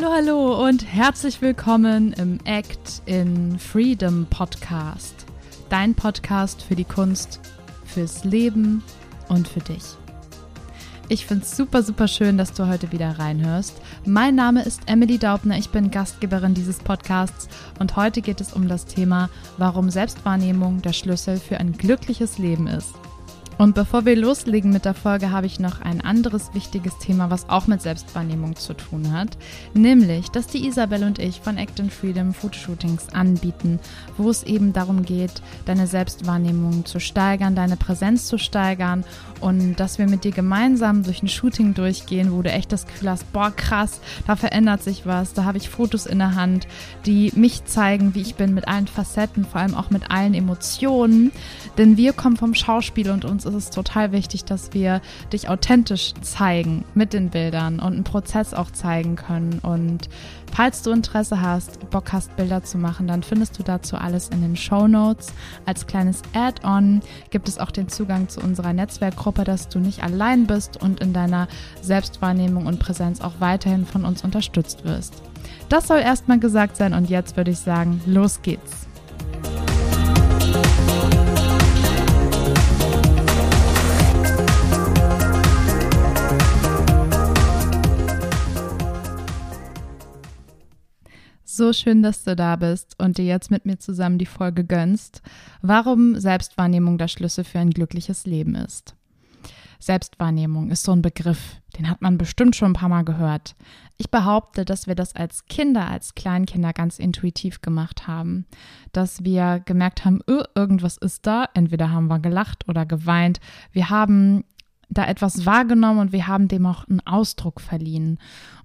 Hallo, hallo und herzlich willkommen im Act in Freedom Podcast. Dein Podcast für die Kunst, fürs Leben und für dich. Ich finde es super, super schön, dass du heute wieder reinhörst. Mein Name ist Emily Daubner, ich bin Gastgeberin dieses Podcasts und heute geht es um das Thema, warum Selbstwahrnehmung der Schlüssel für ein glückliches Leben ist. Und bevor wir loslegen mit der Folge, habe ich noch ein anderes wichtiges Thema, was auch mit Selbstwahrnehmung zu tun hat. Nämlich, dass die Isabel und ich von Act in Freedom Fotoshootings anbieten, wo es eben darum geht, deine Selbstwahrnehmung zu steigern, deine Präsenz zu steigern und dass wir mit dir gemeinsam durch ein Shooting durchgehen, wo du echt das Gefühl hast, boah, krass, da verändert sich was, da habe ich Fotos in der Hand, die mich zeigen, wie ich bin mit allen Facetten, vor allem auch mit allen Emotionen. Denn wir kommen vom Schauspiel und uns ist es total wichtig, dass wir dich authentisch zeigen mit den Bildern und einen Prozess auch zeigen können. Und falls du Interesse hast, Bock hast, Bilder zu machen, dann findest du dazu alles in den Show Notes. Als kleines Add-on gibt es auch den Zugang zu unserer Netzwerkgruppe, dass du nicht allein bist und in deiner Selbstwahrnehmung und Präsenz auch weiterhin von uns unterstützt wirst. Das soll erstmal gesagt sein und jetzt würde ich sagen, los geht's. So schön, dass du da bist und dir jetzt mit mir zusammen die Folge gönnst, warum Selbstwahrnehmung der Schlüssel für ein glückliches Leben ist. Selbstwahrnehmung ist so ein Begriff, den hat man bestimmt schon ein paar Mal gehört. Ich behaupte, dass wir das als Kinder, als Kleinkinder ganz intuitiv gemacht haben. Dass wir gemerkt haben, irgendwas ist da. Entweder haben wir gelacht oder geweint. Wir haben da etwas wahrgenommen und wir haben dem auch einen Ausdruck verliehen.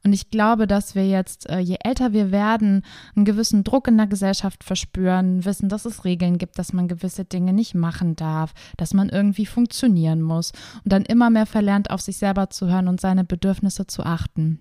Und ich glaube, dass wir jetzt, äh, je älter wir werden, einen gewissen Druck in der Gesellschaft verspüren, wissen, dass es Regeln gibt, dass man gewisse Dinge nicht machen darf, dass man irgendwie funktionieren muss und dann immer mehr verlernt, auf sich selber zu hören und seine Bedürfnisse zu achten.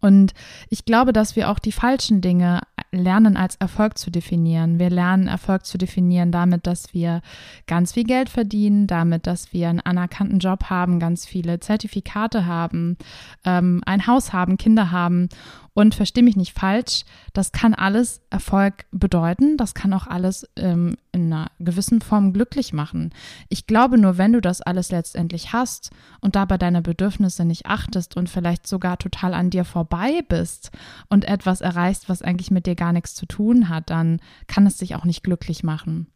Und ich glaube, dass wir auch die falschen Dinge lernen als Erfolg zu definieren. Wir lernen Erfolg zu definieren damit, dass wir ganz viel Geld verdienen, damit, dass wir einen anerkannten Job haben, ganz viele Zertifikate haben, ähm, ein Haus haben, Kinder haben und verstehe mich nicht falsch, das kann alles Erfolg bedeuten, das kann auch alles ähm, in einer gewissen Form glücklich machen. Ich glaube nur, wenn du das alles letztendlich hast und dabei deine Bedürfnisse nicht achtest und vielleicht sogar total an dir vorbei bist und etwas erreichst, was eigentlich mit dir gar nichts zu tun hat, dann kann es dich auch nicht glücklich machen.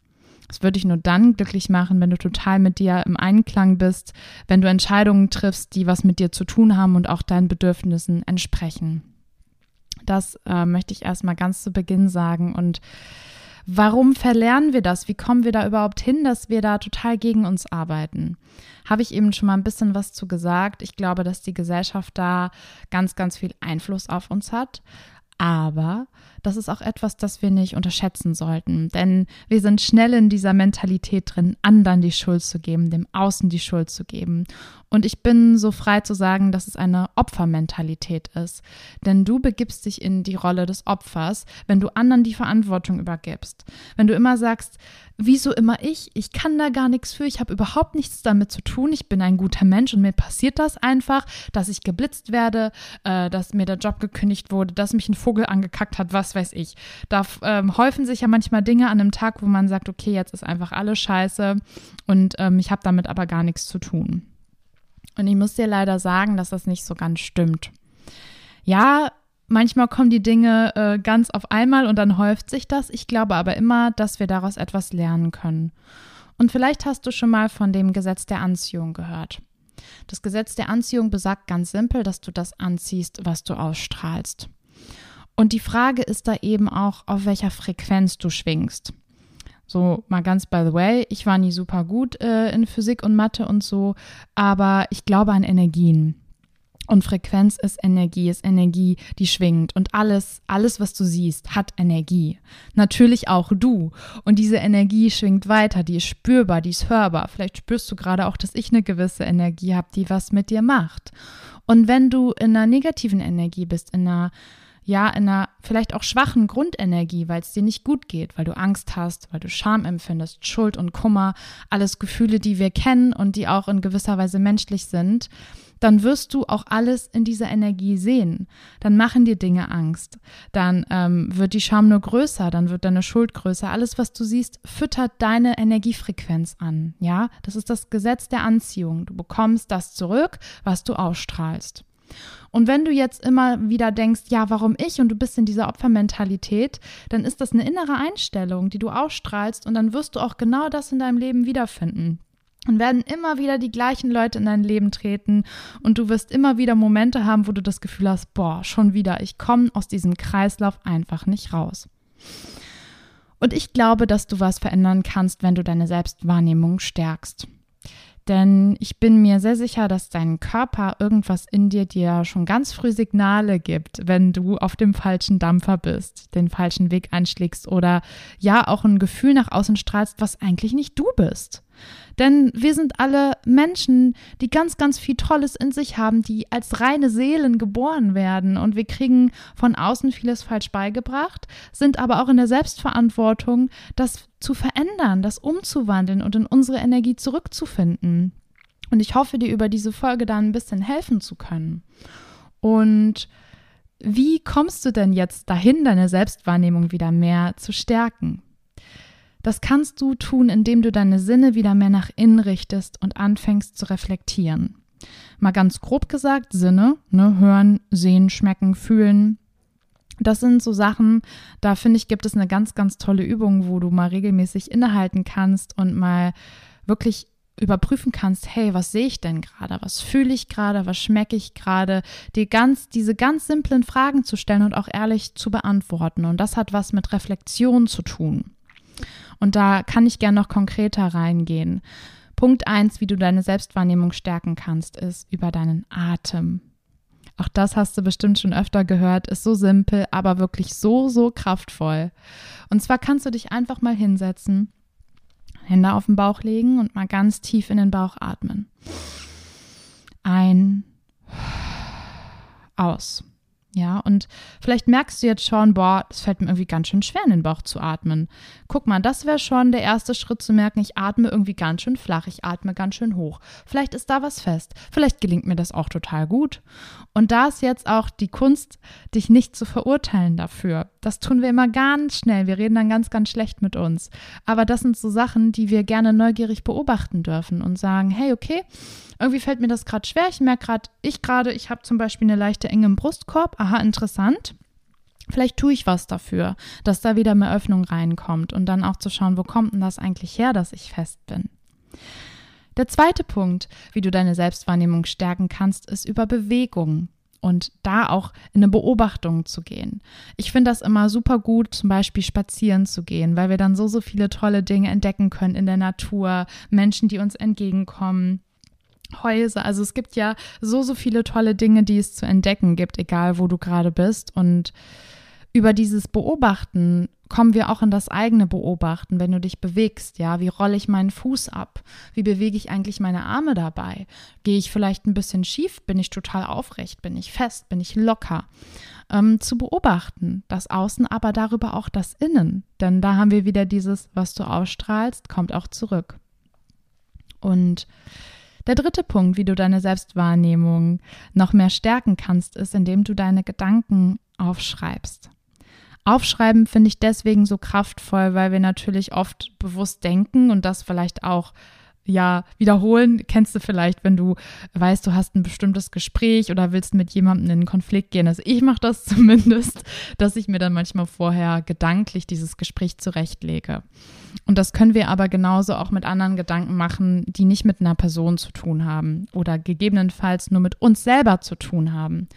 Es würde dich nur dann glücklich machen, wenn du total mit dir im Einklang bist, wenn du Entscheidungen triffst, die was mit dir zu tun haben und auch deinen Bedürfnissen entsprechen. Das äh, möchte ich erstmal ganz zu Beginn sagen. Und warum verlernen wir das? Wie kommen wir da überhaupt hin, dass wir da total gegen uns arbeiten? Habe ich eben schon mal ein bisschen was zu gesagt. Ich glaube, dass die Gesellschaft da ganz, ganz viel Einfluss auf uns hat. Aber das ist auch etwas, das wir nicht unterschätzen sollten. Denn wir sind schnell in dieser Mentalität drin, anderen die Schuld zu geben, dem Außen die Schuld zu geben. Und ich bin so frei zu sagen, dass es eine Opfermentalität ist. Denn du begibst dich in die Rolle des Opfers, wenn du anderen die Verantwortung übergibst. Wenn du immer sagst, wieso immer ich? Ich kann da gar nichts für, ich habe überhaupt nichts damit zu tun, ich bin ein guter Mensch und mir passiert das einfach, dass ich geblitzt werde, äh, dass mir der Job gekündigt wurde, dass mich ein Vogel angekackt hat, was weiß ich. Da ähm, häufen sich ja manchmal Dinge an einem Tag, wo man sagt, okay, jetzt ist einfach alles scheiße und ähm, ich habe damit aber gar nichts zu tun. Und ich muss dir leider sagen, dass das nicht so ganz stimmt. Ja, manchmal kommen die Dinge äh, ganz auf einmal und dann häuft sich das. Ich glaube aber immer, dass wir daraus etwas lernen können. Und vielleicht hast du schon mal von dem Gesetz der Anziehung gehört. Das Gesetz der Anziehung besagt ganz simpel, dass du das anziehst, was du ausstrahlst. Und die Frage ist da eben auch, auf welcher Frequenz du schwingst. So mal ganz by the way, ich war nie super gut äh, in Physik und Mathe und so, aber ich glaube an Energien. Und Frequenz ist Energie, ist Energie, die schwingt. Und alles, alles, was du siehst, hat Energie. Natürlich auch du. Und diese Energie schwingt weiter, die ist spürbar, die ist hörbar. Vielleicht spürst du gerade auch, dass ich eine gewisse Energie habe, die was mit dir macht. Und wenn du in einer negativen Energie bist, in einer ja, in einer vielleicht auch schwachen Grundenergie, weil es dir nicht gut geht, weil du Angst hast, weil du Scham empfindest, Schuld und Kummer, alles Gefühle, die wir kennen und die auch in gewisser Weise menschlich sind, dann wirst du auch alles in dieser Energie sehen. Dann machen dir Dinge Angst. Dann ähm, wird die Scham nur größer, dann wird deine Schuld größer. Alles, was du siehst, füttert deine Energiefrequenz an. Ja, das ist das Gesetz der Anziehung. Du bekommst das zurück, was du ausstrahlst. Und wenn du jetzt immer wieder denkst, ja, warum ich und du bist in dieser Opfermentalität, dann ist das eine innere Einstellung, die du ausstrahlst und dann wirst du auch genau das in deinem Leben wiederfinden. Und werden immer wieder die gleichen Leute in dein Leben treten und du wirst immer wieder Momente haben, wo du das Gefühl hast, boah, schon wieder, ich komme aus diesem Kreislauf einfach nicht raus. Und ich glaube, dass du was verändern kannst, wenn du deine Selbstwahrnehmung stärkst. Denn ich bin mir sehr sicher, dass dein Körper irgendwas in dir dir schon ganz früh Signale gibt, wenn du auf dem falschen Dampfer bist, den falschen Weg einschlägst oder ja auch ein Gefühl nach außen strahlst, was eigentlich nicht du bist. Denn wir sind alle Menschen, die ganz, ganz viel Tolles in sich haben, die als reine Seelen geboren werden. Und wir kriegen von außen vieles falsch beigebracht, sind aber auch in der Selbstverantwortung, das zu verändern, das umzuwandeln und in unsere Energie zurückzufinden. Und ich hoffe, dir über diese Folge da ein bisschen helfen zu können. Und wie kommst du denn jetzt dahin, deine Selbstwahrnehmung wieder mehr zu stärken? Das kannst du tun, indem du deine Sinne wieder mehr nach innen richtest und anfängst zu reflektieren. Mal ganz grob gesagt, Sinne, ne, hören, sehen, schmecken, fühlen. Das sind so Sachen, da finde ich, gibt es eine ganz, ganz tolle Übung, wo du mal regelmäßig innehalten kannst und mal wirklich überprüfen kannst, hey, was sehe ich denn gerade? Was fühle ich gerade? Was schmecke ich gerade? Die ganz, diese ganz simplen Fragen zu stellen und auch ehrlich zu beantworten. Und das hat was mit Reflexion zu tun. Und da kann ich gerne noch konkreter reingehen. Punkt 1, wie du deine Selbstwahrnehmung stärken kannst, ist über deinen Atem. Auch das hast du bestimmt schon öfter gehört, ist so simpel, aber wirklich so, so kraftvoll. Und zwar kannst du dich einfach mal hinsetzen, Hände auf den Bauch legen und mal ganz tief in den Bauch atmen. Ein, aus. Ja, und vielleicht merkst du jetzt schon, boah, es fällt mir irgendwie ganz schön schwer, in den Bauch zu atmen. Guck mal, das wäre schon der erste Schritt zu merken, ich atme irgendwie ganz schön flach, ich atme ganz schön hoch. Vielleicht ist da was fest. Vielleicht gelingt mir das auch total gut. Und da ist jetzt auch die Kunst, dich nicht zu verurteilen dafür. Das tun wir immer ganz schnell. Wir reden dann ganz, ganz schlecht mit uns. Aber das sind so Sachen, die wir gerne neugierig beobachten dürfen und sagen, hey, okay, irgendwie fällt mir das gerade schwer. Ich merke gerade, ich gerade, ich habe zum Beispiel eine leichte Enge im Brustkorb. Aha, interessant. Vielleicht tue ich was dafür, dass da wieder mehr Öffnung reinkommt und dann auch zu schauen, wo kommt denn das eigentlich her, dass ich fest bin. Der zweite Punkt, wie du deine Selbstwahrnehmung stärken kannst, ist über Bewegung und da auch in eine Beobachtung zu gehen. Ich finde das immer super gut, zum Beispiel spazieren zu gehen, weil wir dann so, so viele tolle Dinge entdecken können in der Natur, Menschen, die uns entgegenkommen. Häuser. Also es gibt ja so, so viele tolle Dinge, die es zu entdecken gibt, egal wo du gerade bist. Und über dieses Beobachten kommen wir auch in das eigene Beobachten, wenn du dich bewegst, ja, wie rolle ich meinen Fuß ab? Wie bewege ich eigentlich meine Arme dabei? Gehe ich vielleicht ein bisschen schief? Bin ich total aufrecht? Bin ich fest? Bin ich locker? Ähm, zu beobachten, das Außen, aber darüber auch das Innen. Denn da haben wir wieder dieses, was du ausstrahlst, kommt auch zurück. Und der dritte Punkt, wie du deine Selbstwahrnehmung noch mehr stärken kannst, ist, indem du deine Gedanken aufschreibst. Aufschreiben finde ich deswegen so kraftvoll, weil wir natürlich oft bewusst denken und das vielleicht auch ja, wiederholen kennst du vielleicht, wenn du weißt, du hast ein bestimmtes Gespräch oder willst mit jemandem in Konflikt gehen. Also ich mache das zumindest, dass ich mir dann manchmal vorher gedanklich dieses Gespräch zurechtlege. Und das können wir aber genauso auch mit anderen Gedanken machen, die nicht mit einer Person zu tun haben oder gegebenenfalls nur mit uns selber zu tun haben.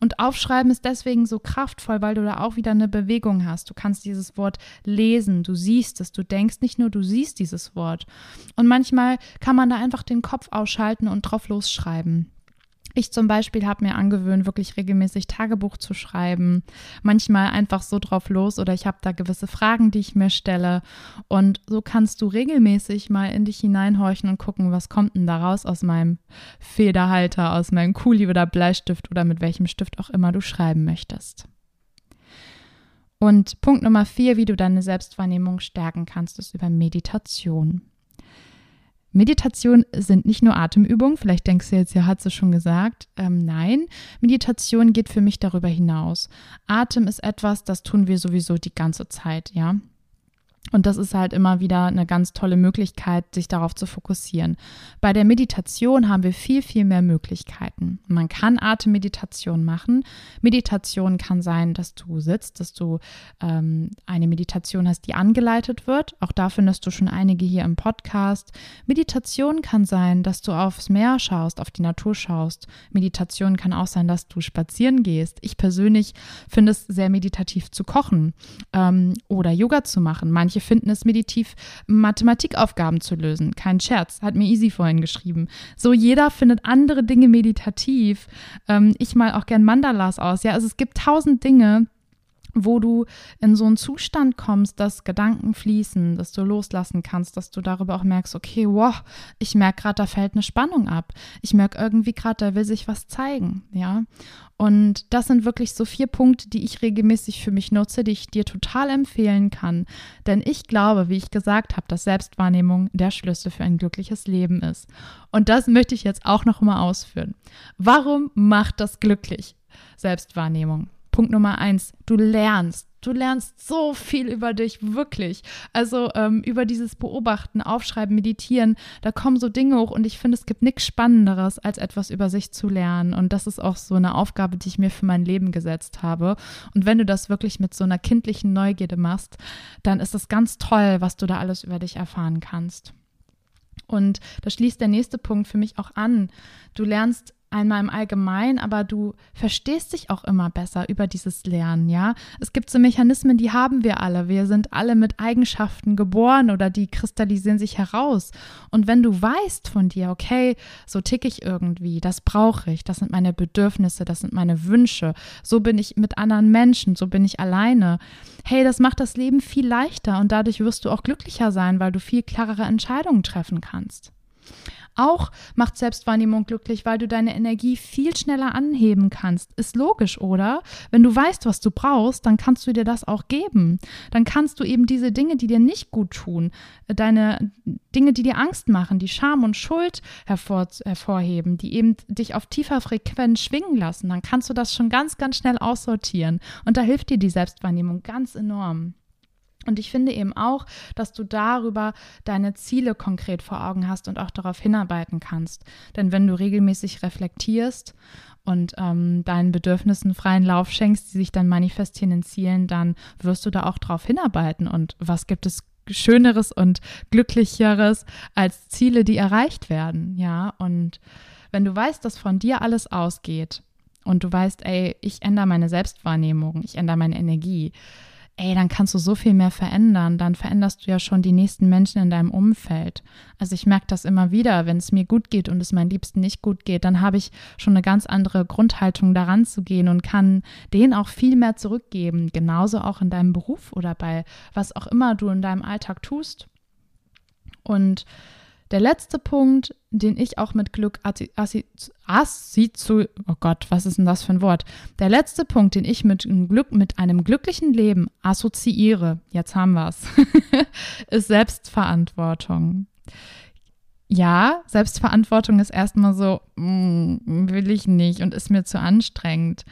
Und Aufschreiben ist deswegen so kraftvoll, weil du da auch wieder eine Bewegung hast. Du kannst dieses Wort lesen, du siehst es, du denkst nicht nur, du siehst dieses Wort. Und manchmal kann man da einfach den Kopf ausschalten und drauf losschreiben. Ich zum Beispiel habe mir angewöhnt, wirklich regelmäßig Tagebuch zu schreiben. Manchmal einfach so drauf los oder ich habe da gewisse Fragen, die ich mir stelle. Und so kannst du regelmäßig mal in dich hineinhorchen und gucken, was kommt denn da raus aus meinem Federhalter, aus meinem Kuli oder Bleistift oder mit welchem Stift auch immer du schreiben möchtest. Und Punkt Nummer vier, wie du deine Selbstwahrnehmung stärken kannst, ist über Meditation. Meditation sind nicht nur Atemübungen, vielleicht denkst du jetzt, ja, hat sie schon gesagt. Ähm, nein, Meditation geht für mich darüber hinaus. Atem ist etwas, das tun wir sowieso die ganze Zeit, ja. Und das ist halt immer wieder eine ganz tolle Möglichkeit, sich darauf zu fokussieren. Bei der Meditation haben wir viel, viel mehr Möglichkeiten. Man kann Atemmeditation machen. Meditation kann sein, dass du sitzt, dass du ähm, eine Meditation hast, die angeleitet wird. Auch da findest du schon einige hier im Podcast. Meditation kann sein, dass du aufs Meer schaust, auf die Natur schaust. Meditation kann auch sein, dass du spazieren gehst. Ich persönlich finde es sehr meditativ zu kochen ähm, oder Yoga zu machen. Manche Manche finden es meditiv, Mathematikaufgaben zu lösen. Kein Scherz, hat mir Easy vorhin geschrieben. So, jeder findet andere Dinge meditativ. Ähm, ich mal auch gern Mandalas aus. Ja, also es gibt tausend Dinge, wo du in so einen Zustand kommst, dass Gedanken fließen, dass du loslassen kannst, dass du darüber auch merkst, okay, wow, ich merke gerade, da fällt eine Spannung ab. Ich merke irgendwie gerade, da will sich was zeigen, ja. Und das sind wirklich so vier Punkte, die ich regelmäßig für mich nutze, die ich dir total empfehlen kann. Denn ich glaube, wie ich gesagt habe, dass Selbstwahrnehmung der Schlüssel für ein glückliches Leben ist. Und das möchte ich jetzt auch noch mal ausführen. Warum macht das glücklich? Selbstwahrnehmung. Punkt Nummer eins, du lernst. Du lernst so viel über dich, wirklich. Also ähm, über dieses Beobachten, Aufschreiben, Meditieren, da kommen so Dinge hoch und ich finde, es gibt nichts Spannenderes, als etwas über sich zu lernen. Und das ist auch so eine Aufgabe, die ich mir für mein Leben gesetzt habe. Und wenn du das wirklich mit so einer kindlichen Neugierde machst, dann ist es ganz toll, was du da alles über dich erfahren kannst. Und da schließt der nächste Punkt für mich auch an. Du lernst einmal im Allgemeinen, aber du verstehst dich auch immer besser über dieses Lernen, ja. Es gibt so Mechanismen, die haben wir alle. Wir sind alle mit Eigenschaften geboren oder die kristallisieren sich heraus. Und wenn du weißt von dir, okay, so tick ich irgendwie, das brauche ich, das sind meine Bedürfnisse, das sind meine Wünsche, so bin ich mit anderen Menschen, so bin ich alleine. Hey, das macht das Leben viel leichter und dadurch wirst du auch glücklicher sein, weil du viel klarere Entscheidungen treffen kannst. Auch macht Selbstwahrnehmung glücklich, weil du deine Energie viel schneller anheben kannst. Ist logisch, oder? Wenn du weißt, was du brauchst, dann kannst du dir das auch geben. Dann kannst du eben diese Dinge, die dir nicht gut tun, deine Dinge, die dir Angst machen, die Scham und Schuld hervor, hervorheben, die eben dich auf tiefer Frequenz schwingen lassen, dann kannst du das schon ganz, ganz schnell aussortieren. Und da hilft dir die Selbstwahrnehmung ganz enorm. Und ich finde eben auch, dass du darüber deine Ziele konkret vor Augen hast und auch darauf hinarbeiten kannst. Denn wenn du regelmäßig reflektierst und ähm, deinen Bedürfnissen freien Lauf schenkst, die sich dann manifestieren in Zielen, dann wirst du da auch darauf hinarbeiten. Und was gibt es Schöneres und Glücklicheres als Ziele, die erreicht werden? Ja, und wenn du weißt, dass von dir alles ausgeht und du weißt, ey, ich ändere meine Selbstwahrnehmung, ich ändere meine Energie, ey, dann kannst du so viel mehr verändern. Dann veränderst du ja schon die nächsten Menschen in deinem Umfeld. Also ich merke das immer wieder, wenn es mir gut geht und es meinen Liebsten nicht gut geht, dann habe ich schon eine ganz andere Grundhaltung daran zu gehen und kann denen auch viel mehr zurückgeben. Genauso auch in deinem Beruf oder bei was auch immer du in deinem Alltag tust. Und der letzte Punkt, den ich auch mit Glück assoziiere, oh Gott, was ist denn das für ein Wort? Der letzte Punkt, den ich mit Glück, mit einem glücklichen Leben assoziiere, jetzt haben wir es, ist Selbstverantwortung. Ja, Selbstverantwortung ist erstmal so, mm, will ich nicht und ist mir zu anstrengend.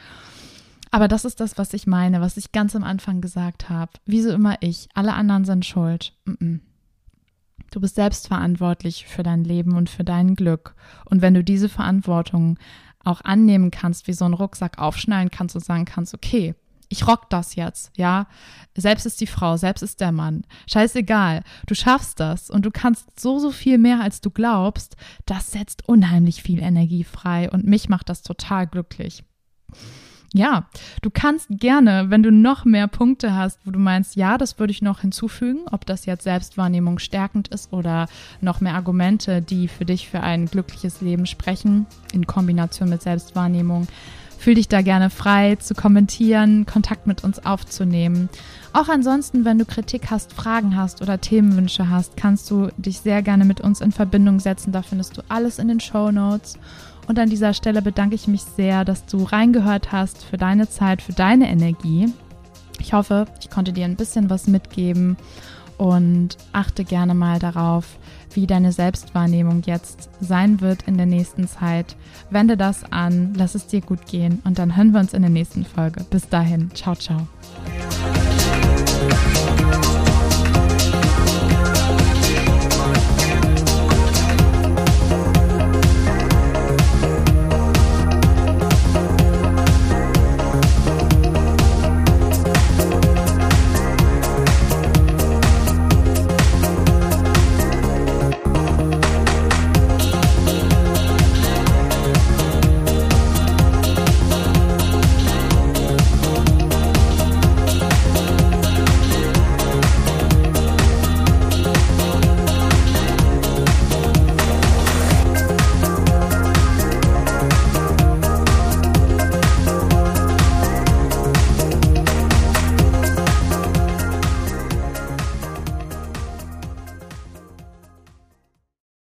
Aber das ist das, was ich meine, was ich ganz am Anfang gesagt habe. Wieso immer ich? Alle anderen sind schuld. Mm -mm. Du bist selbstverantwortlich für dein Leben und für dein Glück. Und wenn du diese Verantwortung auch annehmen kannst, wie so einen Rucksack aufschnallen kannst und sagen kannst, okay, ich rock das jetzt, ja. Selbst ist die Frau, selbst ist der Mann. Scheißegal. Du schaffst das und du kannst so, so viel mehr, als du glaubst. Das setzt unheimlich viel Energie frei und mich macht das total glücklich. Ja, du kannst gerne, wenn du noch mehr Punkte hast, wo du meinst, ja, das würde ich noch hinzufügen, ob das jetzt Selbstwahrnehmung stärkend ist oder noch mehr Argumente, die für dich für ein glückliches Leben sprechen, in Kombination mit Selbstwahrnehmung. Fühl dich da gerne frei zu kommentieren, Kontakt mit uns aufzunehmen. Auch ansonsten, wenn du Kritik hast, Fragen hast oder Themenwünsche hast, kannst du dich sehr gerne mit uns in Verbindung setzen. Da findest du alles in den Show Notes. Und an dieser Stelle bedanke ich mich sehr, dass du reingehört hast, für deine Zeit, für deine Energie. Ich hoffe, ich konnte dir ein bisschen was mitgeben und achte gerne mal darauf, wie deine Selbstwahrnehmung jetzt sein wird in der nächsten Zeit. Wende das an, lass es dir gut gehen und dann hören wir uns in der nächsten Folge. Bis dahin, ciao, ciao.